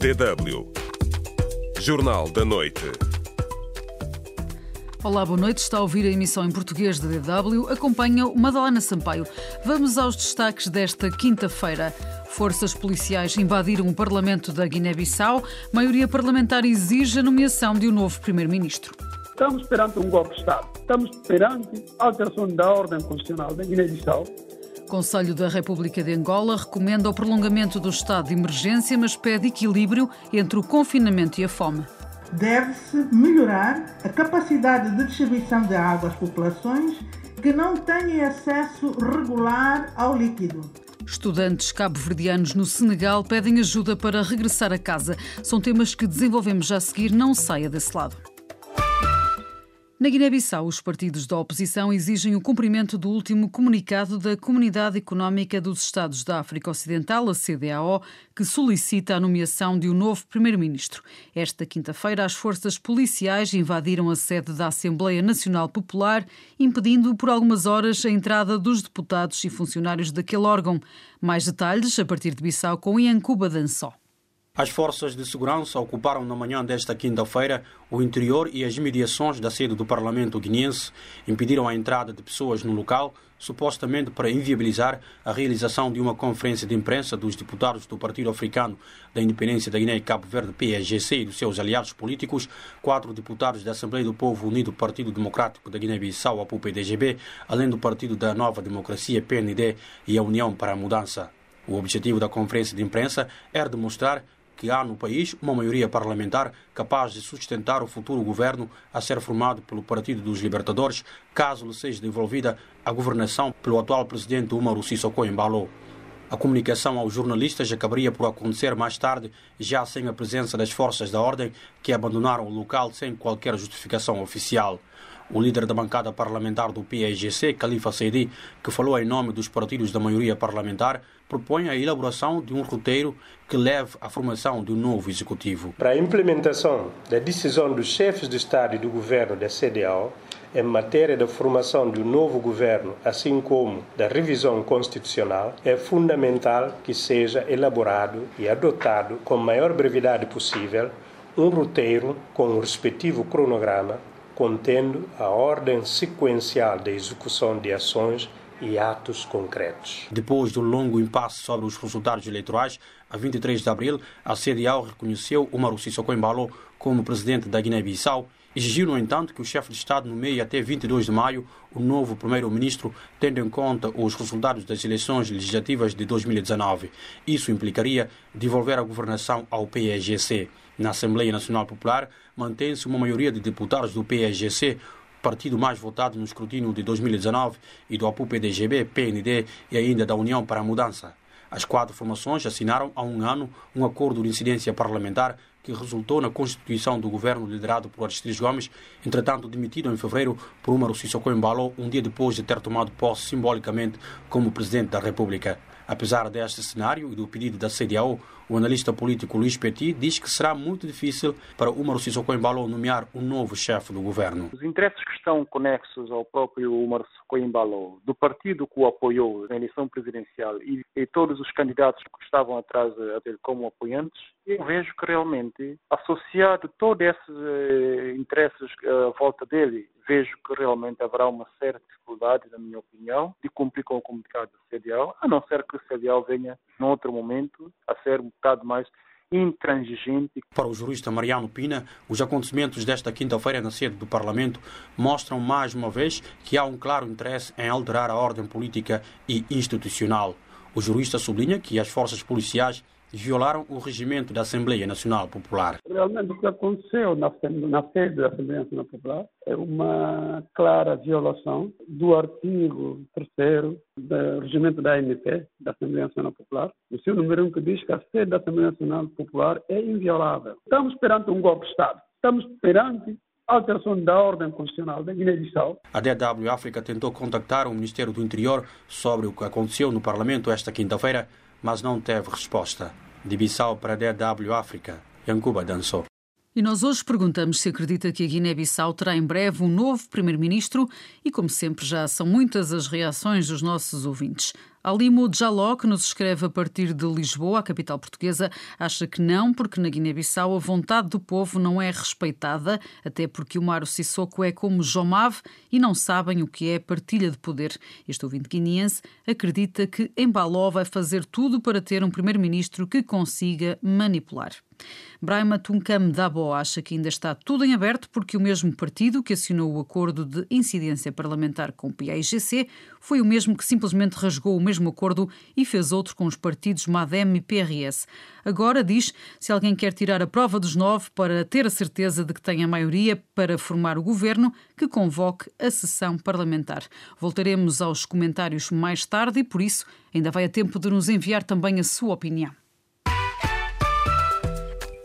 DW. Jornal da Noite. Olá, boa noite. Está a ouvir a emissão em português da DW. Acompanha o Madalena Sampaio. Vamos aos destaques desta quinta-feira. Forças policiais invadiram o Parlamento da Guiné-Bissau. Maioria parlamentar exige a nomeação de um novo primeiro-ministro. Estamos perante um golpe de Estado. Estamos perante a alteração da ordem constitucional da Guiné-Bissau. Conselho da República de Angola recomenda o prolongamento do estado de emergência, mas pede equilíbrio entre o confinamento e a fome. Deve-se melhorar a capacidade de distribuição de água às populações que não têm acesso regular ao líquido. Estudantes cabo-verdianos no Senegal pedem ajuda para regressar a casa. São temas que desenvolvemos já a seguir. Não saia desse lado. Na Guiné-Bissau, os partidos da oposição exigem o cumprimento do último comunicado da Comunidade Económica dos Estados da África Ocidental, a CDAO, que solicita a nomeação de um novo primeiro-ministro. Esta quinta-feira, as forças policiais invadiram a sede da Assembleia Nacional Popular, impedindo por algumas horas a entrada dos deputados e funcionários daquele órgão. Mais detalhes a partir de Bissau com Iancuba Dançó. As forças de segurança ocuparam na manhã desta quinta-feira o interior e as imediações da sede do Parlamento guineense, impediram a entrada de pessoas no local, supostamente para inviabilizar a realização de uma conferência de imprensa dos deputados do Partido Africano da Independência da Guiné e Cabo Verde, PSGC, e dos seus aliados políticos, quatro deputados da Assembleia do Povo Unido Partido Democrático da Guiné-Bissau, a PUPDGB, além do Partido da Nova Democracia, PND, e a União para a Mudança. O objetivo da conferência de imprensa era demonstrar que há no país uma maioria parlamentar capaz de sustentar o futuro governo a ser formado pelo Partido dos Libertadores, caso lhe seja devolvida a governação pelo atual presidente Umaru Sissoko Embalo. A comunicação aos jornalistas acabaria por acontecer mais tarde, já sem a presença das forças da ordem que abandonaram o local sem qualquer justificação oficial. O líder da bancada parlamentar do PSGC, Khalifa Seidi, que falou em nome dos partidos da maioria parlamentar, propõe a elaboração de um roteiro que leve à formação de um novo executivo. Para a implementação da decisão dos chefes de Estado e do governo da CDAO, em matéria da formação de um novo governo, assim como da revisão constitucional, é fundamental que seja elaborado e adotado com a maior brevidade possível um roteiro com o respectivo cronograma contendo a ordem sequencial da execução de ações e atos concretos. Depois do longo impasse sobre os resultados eleitorais, a 23 de abril, a CDAO reconheceu Umaru Sissoko Embalo como presidente da Guiné-Bissau Exigiu, no entanto, que o chefe de Estado nomeie até 22 de maio o novo primeiro-ministro, tendo em conta os resultados das eleições legislativas de 2019. Isso implicaria devolver a governação ao PSGC. Na Assembleia Nacional Popular, mantém-se uma maioria de deputados do PSGC, partido mais votado no escrutínio de 2019, e do APU-PDGB, PND e ainda da União para a Mudança. As quatro formações assinaram há um ano um acordo de incidência parlamentar que resultou na constituição do governo liderado por Aristides Gomes, entretanto demitido em fevereiro por Umaru Sissoko Embalo, um dia depois de ter tomado posse simbolicamente como presidente da República. Apesar deste cenário e do pedido da CDAO, o analista político Luís Petit diz que será muito difícil para Umaru Sissoko Embalo nomear um novo chefe do governo. Os interesses que estão conexos ao próprio Umaru Sissoko Embalo, do partido que o apoiou na eleição presidencial e, e todos os candidatos que estavam atrás dele como apoiantes, eu vejo que realmente, associado todos esses eh, interesses eh, à volta dele, vejo que realmente haverá uma certa dificuldade, na minha opinião, de cumprir com o comunicado do CDAO, a não ser que o CDAO venha, num outro momento, a ser bocado mais intransigente. Para o jurista Mariano Pina, os acontecimentos desta quinta-feira na sede do Parlamento mostram mais uma vez que há um claro interesse em alterar a ordem política e institucional. O jurista sublinha que as forças policiais violaram o regimento da Assembleia Nacional Popular. Realmente o que aconteceu na, na sede da Assembleia Nacional Popular é uma clara violação do artigo 3 do regimento da ANP, da Assembleia Nacional Popular, o seu número 1 que diz que a sede da Assembleia Nacional Popular é inviolável. Estamos perante um golpe de Estado. Estamos perante alteração da ordem constitucional da Guiné-Bissau. A DW África tentou contactar o Ministério do Interior sobre o que aconteceu no Parlamento esta quinta-feira, mas não teve resposta. De Bissau para DW África, Yankuba dançou. E nós hoje perguntamos se acredita que a Guiné-Bissau terá em breve um novo primeiro-ministro e, como sempre, já são muitas as reações dos nossos ouvintes. Alimo Jaló, que nos escreve a partir de Lisboa, a capital portuguesa, acha que não, porque na Guiné-Bissau a vontade do povo não é respeitada, até porque o Maro Sissoko é como Jomave e não sabem o que é partilha de poder. Este ouvinte guineense acredita que Embaló vai fazer tudo para ter um primeiro-ministro que consiga manipular. Braima Tunkam Dabo acha que ainda está tudo em aberto porque o mesmo partido que assinou o acordo de incidência parlamentar com o PAIGC foi o mesmo que simplesmente rasgou o mesmo acordo e fez outro com os partidos MADEM e PRS. Agora diz, se alguém quer tirar a prova dos nove para ter a certeza de que tem a maioria para formar o governo, que convoque a sessão parlamentar. Voltaremos aos comentários mais tarde e, por isso, ainda vai a tempo de nos enviar também a sua opinião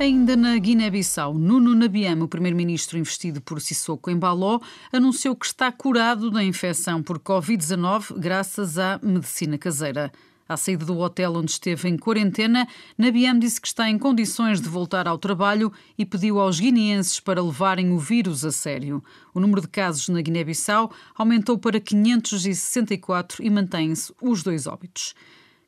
Ainda na Guiné-Bissau, Nuno Nabiam, o primeiro-ministro investido por Sissoko Embaló, anunciou que está curado da infecção por Covid-19 graças à medicina caseira. À saída do hotel onde esteve em quarentena, Nabiam disse que está em condições de voltar ao trabalho e pediu aos guineenses para levarem o vírus a sério. O número de casos na Guiné-Bissau aumentou para 564 e mantém-se os dois óbitos.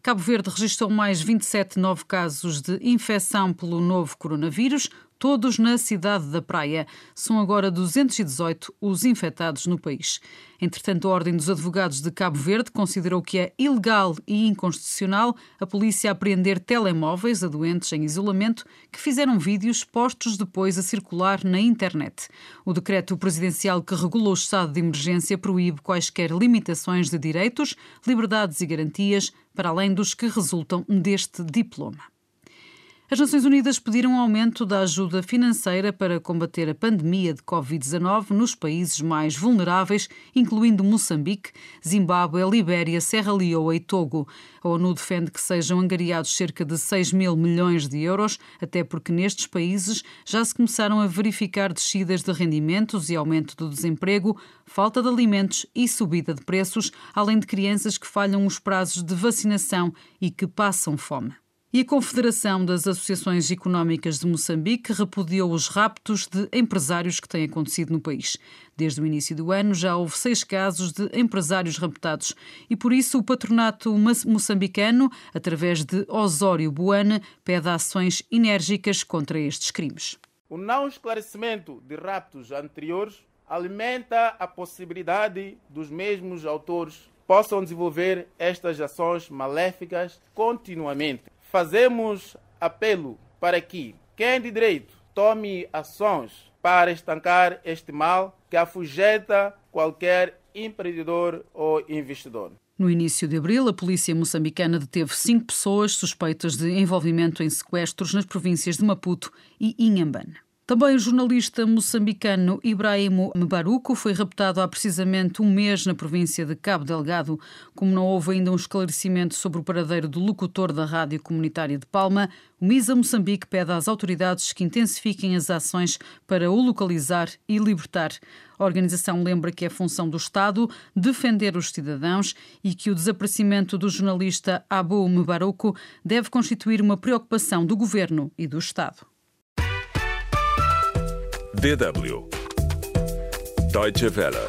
Cabo Verde registrou mais 27 novos casos de infecção pelo novo coronavírus, todos na cidade da Praia. São agora 218 os infectados no país. Entretanto, a Ordem dos Advogados de Cabo Verde considerou que é ilegal e inconstitucional a polícia apreender telemóveis a doentes em isolamento que fizeram vídeos postos depois a circular na internet. O decreto presidencial que regula o estado de emergência proíbe quaisquer limitações de direitos, liberdades e garantias, para além dos que resultam deste diploma. As Nações Unidas pediram um aumento da ajuda financeira para combater a pandemia de Covid-19 nos países mais vulneráveis, incluindo Moçambique, Zimbábue, Libéria, Serra Leoa e Togo. A ONU defende que sejam angariados cerca de 6 mil milhões de euros, até porque nestes países já se começaram a verificar descidas de rendimentos e aumento do desemprego, falta de alimentos e subida de preços, além de crianças que falham os prazos de vacinação e que passam fome. E a Confederação das Associações Económicas de Moçambique repudiou os raptos de empresários que têm acontecido no país. Desde o início do ano já houve seis casos de empresários raptados e por isso o patronato moçambicano, através de Osório Boane, pede ações enérgicas contra estes crimes. O não esclarecimento de raptos anteriores alimenta a possibilidade dos mesmos autores possam desenvolver estas ações maléficas continuamente fazemos apelo para que quem de direito tome ações para estancar este mal que afugenta qualquer empreendedor ou investidor. No início de abril, a polícia moçambicana deteve cinco pessoas suspeitas de envolvimento em sequestros nas províncias de Maputo e Inhambane. Também o jornalista moçambicano Ibrahimo Mbaruco foi raptado há precisamente um mês na província de Cabo Delgado. Como não houve ainda um esclarecimento sobre o paradeiro do locutor da rádio comunitária de Palma, o MISA Moçambique pede às autoridades que intensifiquem as ações para o localizar e libertar. A organização lembra que é função do Estado defender os cidadãos e que o desaparecimento do jornalista Abu Mbaruco deve constituir uma preocupação do governo e do Estado. DW Deutsche Welle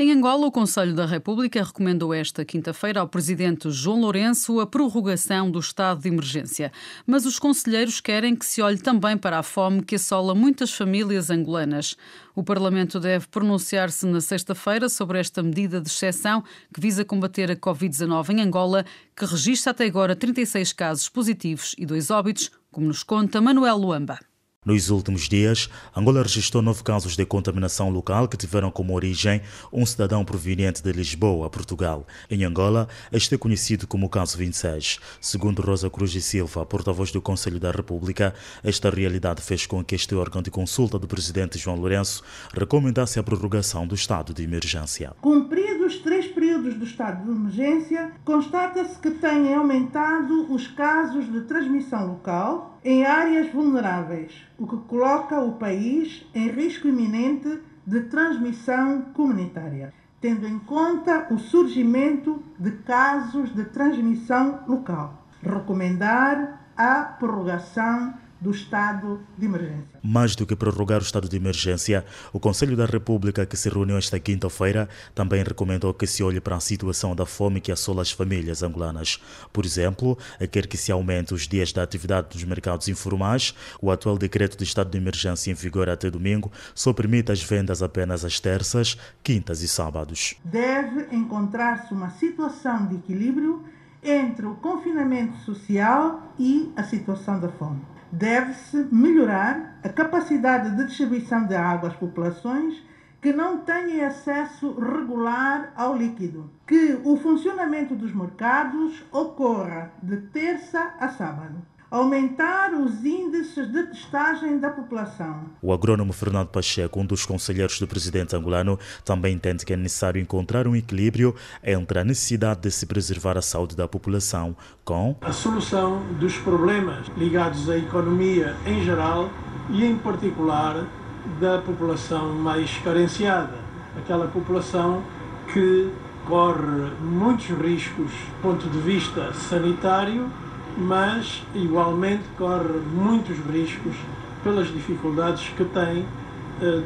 em Angola, o Conselho da República recomendou esta quinta-feira ao presidente João Lourenço a prorrogação do estado de emergência. Mas os conselheiros querem que se olhe também para a fome que assola muitas famílias angolanas. O Parlamento deve pronunciar-se na sexta-feira sobre esta medida de exceção que visa combater a Covid-19 em Angola, que registra até agora 36 casos positivos e dois óbitos, como nos conta Manuel Luamba. Nos últimos dias, Angola registrou nove casos de contaminação local que tiveram como origem um cidadão proveniente de Lisboa, Portugal. Em Angola, este é conhecido como o caso 26. Segundo Rosa Cruz e Silva, porta-voz do Conselho da República, esta realidade fez com que este órgão de consulta do presidente João Lourenço recomendasse a prorrogação do estado de emergência. Cumpridos três períodos do estado de emergência, constata-se que têm aumentado os casos de transmissão local em áreas vulneráveis, o que coloca o país em risco iminente de transmissão comunitária, tendo em conta o surgimento de casos de transmissão local. Recomendar a prorrogação do estado de emergência. Mais do que prorrogar o estado de emergência, o Conselho da República, que se reuniu esta quinta-feira, também recomendou que se olhe para a situação da fome que assola as famílias angolanas. Por exemplo, quer que se aumente os dias da atividade dos mercados informais, o atual decreto de estado de emergência em vigor até domingo só permite as vendas apenas às terças, quintas e sábados. Deve encontrar-se uma situação de equilíbrio entre o confinamento social e a situação da fome deve-se melhorar a capacidade de distribuição de água às populações que não têm acesso regular ao líquido, que o funcionamento dos mercados ocorra de terça a sábado aumentar os índices de testagem da população. O agrônomo Fernando Pacheco, um dos conselheiros do presidente angolano, também entende que é necessário encontrar um equilíbrio entre a necessidade de se preservar a saúde da população com a solução dos problemas ligados à economia em geral e, em particular, da população mais carenciada, aquela população que corre muitos riscos do ponto de vista sanitário mas igualmente corre muitos riscos pelas dificuldades que tem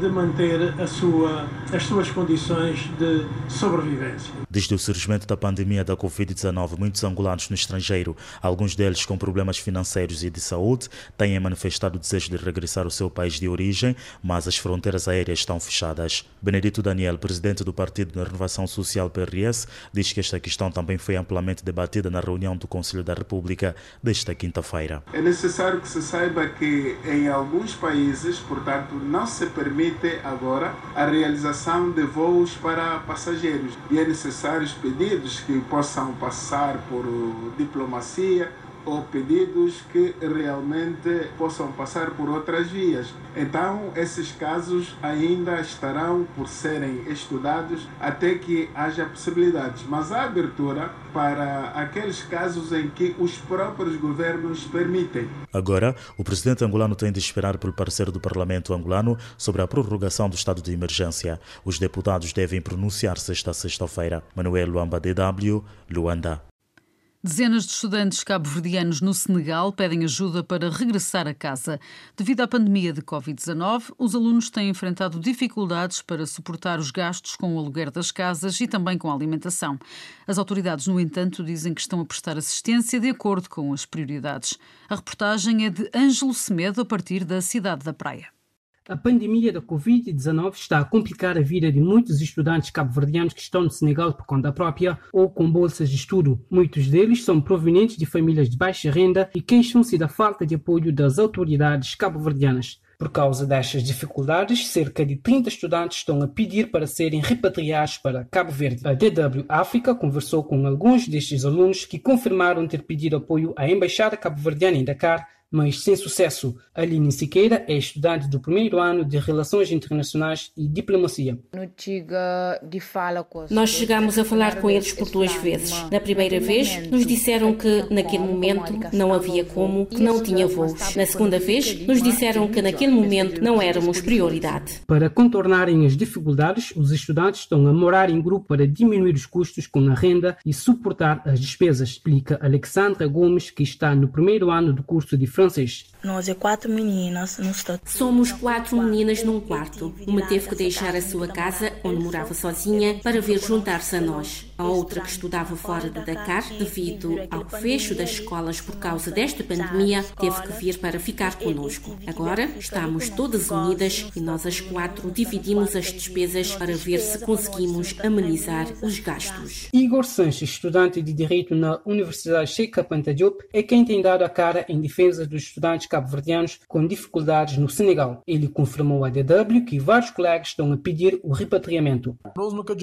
de manter sua, as suas condições de sobrevivência. Desde o surgimento da pandemia da Covid-19, muitos angolanos no estrangeiro, alguns deles com problemas financeiros e de saúde, têm manifestado o desejo de regressar ao seu país de origem, mas as fronteiras aéreas estão fechadas. Benedito Daniel, presidente do Partido da Renovação Social PRS, diz que esta questão também foi amplamente debatida na reunião do Conselho da República desta quinta-feira. É necessário que se saiba que em alguns países, portanto, não se permite agora a realização de voos para passageiros. E é necessário pedidos que possam passar por diplomacia ou pedidos que realmente possam passar por outras vias. Então, esses casos ainda estarão por serem estudados até que haja possibilidades. Mas há abertura para aqueles casos em que os próprios governos permitem. Agora, o presidente angolano tem de esperar pelo parecer do parlamento angolano sobre a prorrogação do estado de emergência. Os deputados devem pronunciar-se esta sexta-feira. Manuel Luamba, DW, Luanda. Dezenas de estudantes cabo-verdianos no Senegal pedem ajuda para regressar a casa. Devido à pandemia de Covid-19, os alunos têm enfrentado dificuldades para suportar os gastos com o aluguer das casas e também com a alimentação. As autoridades, no entanto, dizem que estão a prestar assistência de acordo com as prioridades. A reportagem é de Ângelo Semedo, a partir da cidade da Praia. A pandemia da Covid-19 está a complicar a vida de muitos estudantes cabo-verdianos que estão no Senegal por conta própria ou com bolsas de estudo. Muitos deles são provenientes de famílias de baixa renda e queixam-se da falta de apoio das autoridades cabo-verdianas. Por causa destas dificuldades, cerca de 30 estudantes estão a pedir para serem repatriados para Cabo Verde. A DW África conversou com alguns destes alunos que confirmaram ter pedido apoio à Embaixada Cabo-Verdiana em Dakar mas sem sucesso. Aline Siqueira é estudante do primeiro ano de Relações Internacionais e Diplomacia. Nós chegamos a falar com eles por duas vezes. Na primeira vez, nos disseram que naquele momento não havia como, que não tinha voos. Na segunda vez, nos disseram que naquele momento não éramos prioridade. Para contornarem as dificuldades, os estudantes estão a morar em grupo para diminuir os custos com a renda e suportar as despesas, explica Alexandra Gomes, que está no primeiro ano do curso de francês. Nós é quatro meninas no Somos quatro meninas num quarto. Uma teve que deixar a sua casa, onde morava sozinha, para vir juntar-se a nós. A outra que estudava fora de Dakar, devido ao fecho das escolas por causa desta pandemia, teve que vir para ficar conosco. Agora estamos todas unidas e nós as quatro dividimos as despesas para ver se conseguimos amenizar os gastos. Igor Sanches, estudante de Direito na Universidade Sheikh Anta Diop, é quem tem dado a cara em defesa dos estudantes cabo-verdianos com dificuldades no Senegal. Ele confirmou à DW que vários colegas estão a pedir o repatriamento.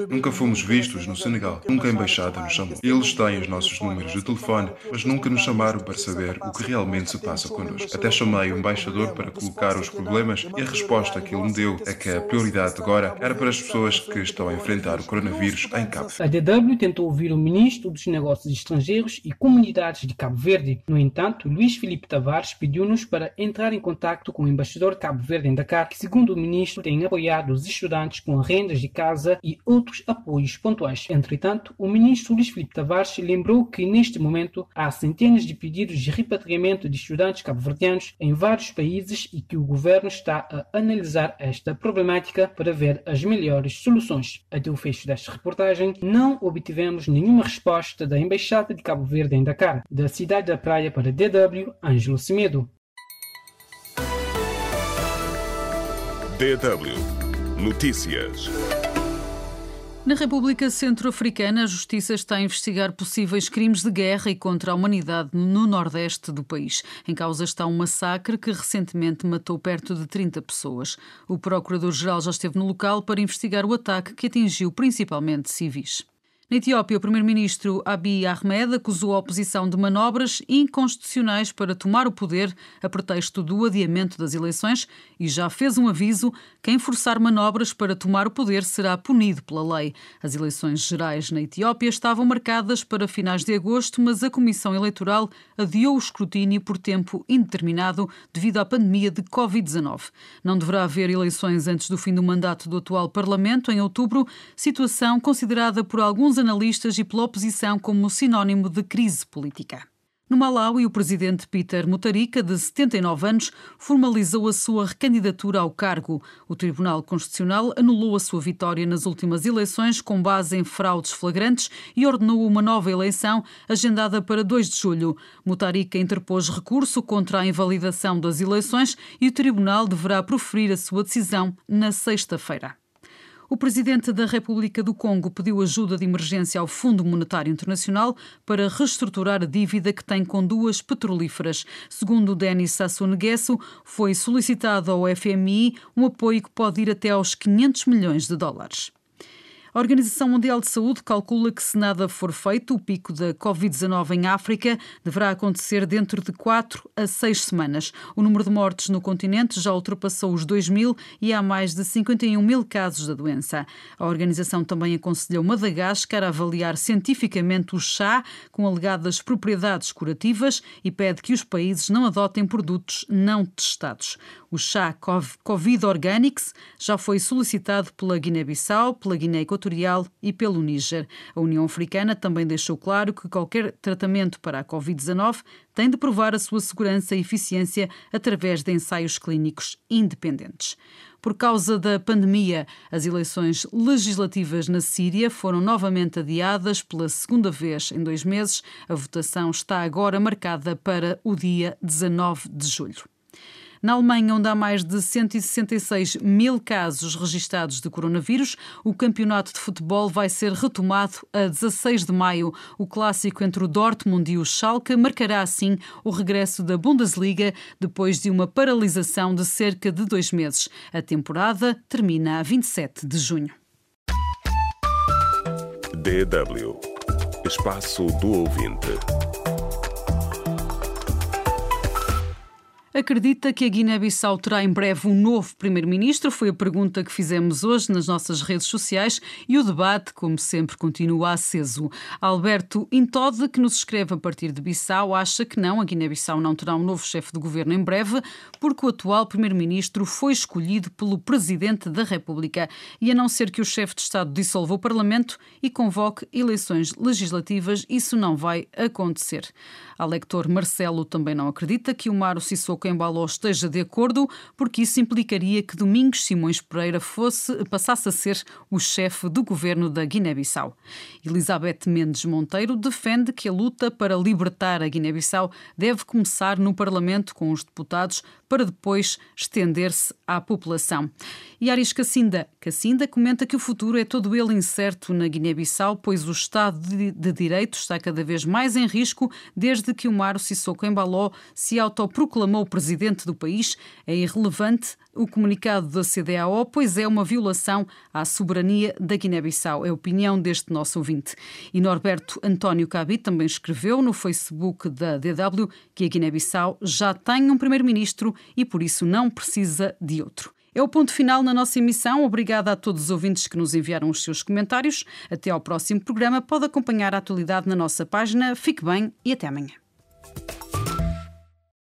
Nunca fomos vistos no Senegal, nunca a embaixada nos chamou. Eles têm os nossos números de telefone, mas nunca nos chamaram para saber o que realmente se passa connosco. Até chamei o embaixador para colocar os problemas e a resposta que ele me deu é que a prioridade agora era para as pessoas que estão a enfrentar o coronavírus em Cabo A DW tentou ouvir o ministro dos Negócios Estrangeiros e Comunidades de Cabo Verde. No entanto, Luís Filipe Tavares pediu-nos para entrar em contato com o embaixador de Cabo Verde em Dakar, que, segundo o ministro, tem apoiado os estudantes com rendas de casa e outros apoios pontuais. Entretanto, o ministro Luís Filipe Tavares lembrou que, neste momento, há centenas de pedidos de repatriamento de estudantes cabo-verdianos em vários países e que o governo está a analisar esta problemática para ver as melhores soluções. Até o fecho desta reportagem, não obtivemos nenhuma resposta da Embaixada de Cabo Verde em Dakar, da cidade da Praia para DW, Ângelo Semedo. DW Notícias. Na República Centro-Africana, a Justiça está a investigar possíveis crimes de guerra e contra a humanidade no nordeste do país. Em causa está um massacre que recentemente matou perto de 30 pessoas. O Procurador-Geral já esteve no local para investigar o ataque que atingiu principalmente civis. Na Etiópia, o primeiro-ministro Abiy Ahmed acusou a oposição de manobras inconstitucionais para tomar o poder a pretexto do adiamento das eleições e já fez um aviso: quem forçar manobras para tomar o poder será punido pela lei. As eleições gerais na Etiópia estavam marcadas para finais de agosto, mas a Comissão Eleitoral adiou o escrutínio por tempo indeterminado devido à pandemia de Covid-19. Não deverá haver eleições antes do fim do mandato do atual Parlamento, em outubro, situação considerada por alguns analistas e pela oposição como sinónimo de crise política. No Malawi, o presidente Peter Mutharika, de 79 anos, formalizou a sua recandidatura ao cargo. O Tribunal Constitucional anulou a sua vitória nas últimas eleições com base em fraudes flagrantes e ordenou uma nova eleição agendada para 2 de julho. Mutharika interpôs recurso contra a invalidação das eleições e o tribunal deverá proferir a sua decisão na sexta-feira. O presidente da República do Congo pediu ajuda de emergência ao Fundo Monetário Internacional para reestruturar a dívida que tem com duas petrolíferas. Segundo Denis Sassou Nguesso, foi solicitado ao FMI um apoio que pode ir até aos 500 milhões de dólares. A Organização Mundial de Saúde calcula que, se nada for feito, o pico da Covid-19 em África deverá acontecer dentro de 4 a 6 semanas. O número de mortes no continente já ultrapassou os 2 mil e há mais de 51 mil casos da doença. A organização também aconselhou Madagascar a avaliar cientificamente o chá com alegadas propriedades curativas e pede que os países não adotem produtos não testados. O chá Covid Organics já foi solicitado pela Guiné-Bissau, pela Guiné Equatorial e pelo Níger. A União Africana também deixou claro que qualquer tratamento para a Covid-19 tem de provar a sua segurança e eficiência através de ensaios clínicos independentes. Por causa da pandemia, as eleições legislativas na Síria foram novamente adiadas pela segunda vez em dois meses. A votação está agora marcada para o dia 19 de julho. Na Alemanha, onde há mais de 166 mil casos registados de coronavírus, o campeonato de futebol vai ser retomado a 16 de maio. O clássico entre o Dortmund e o Schalke marcará assim o regresso da Bundesliga depois de uma paralisação de cerca de dois meses. A temporada termina a 27 de junho. DW Espaço do Ouvinte. Acredita que a Guiné-Bissau terá em breve um novo primeiro-ministro? Foi a pergunta que fizemos hoje nas nossas redes sociais e o debate, como sempre, continua aceso. Alberto Intode, que nos escreve a partir de Bissau, acha que não, a Guiné-Bissau não terá um novo chefe de governo em breve, porque o atual primeiro-ministro foi escolhido pelo presidente da República e a não ser que o chefe de Estado dissolva o Parlamento e convoque eleições legislativas, isso não vai acontecer. A lector Marcelo também não acredita que o Maro Sissoko Embaló esteja de acordo, porque isso implicaria que Domingos Simões Pereira fosse, passasse a ser o chefe do governo da Guiné-Bissau. Elizabeth Mendes Monteiro defende que a luta para libertar a Guiné-Bissau deve começar no Parlamento com os deputados para depois estender-se à população. E Aris Cacinda, Cacinda comenta que o futuro é todo ele incerto na Guiné-Bissau, pois o Estado de, de Direito está cada vez mais em risco desde que o Maro Sissoko Embaló se autoproclamou presidente do país. É irrelevante o comunicado da CDAO, pois é uma violação à soberania da Guiné-Bissau. É a opinião deste nosso ouvinte. E Norberto António Cabi também escreveu no Facebook da DW que a Guiné-Bissau já tem um primeiro-ministro e por isso não precisa de outro. É o ponto final na nossa emissão. Obrigada a todos os ouvintes que nos enviaram os seus comentários. Até ao próximo programa. Pode acompanhar a atualidade na nossa página. Fique bem e até amanhã.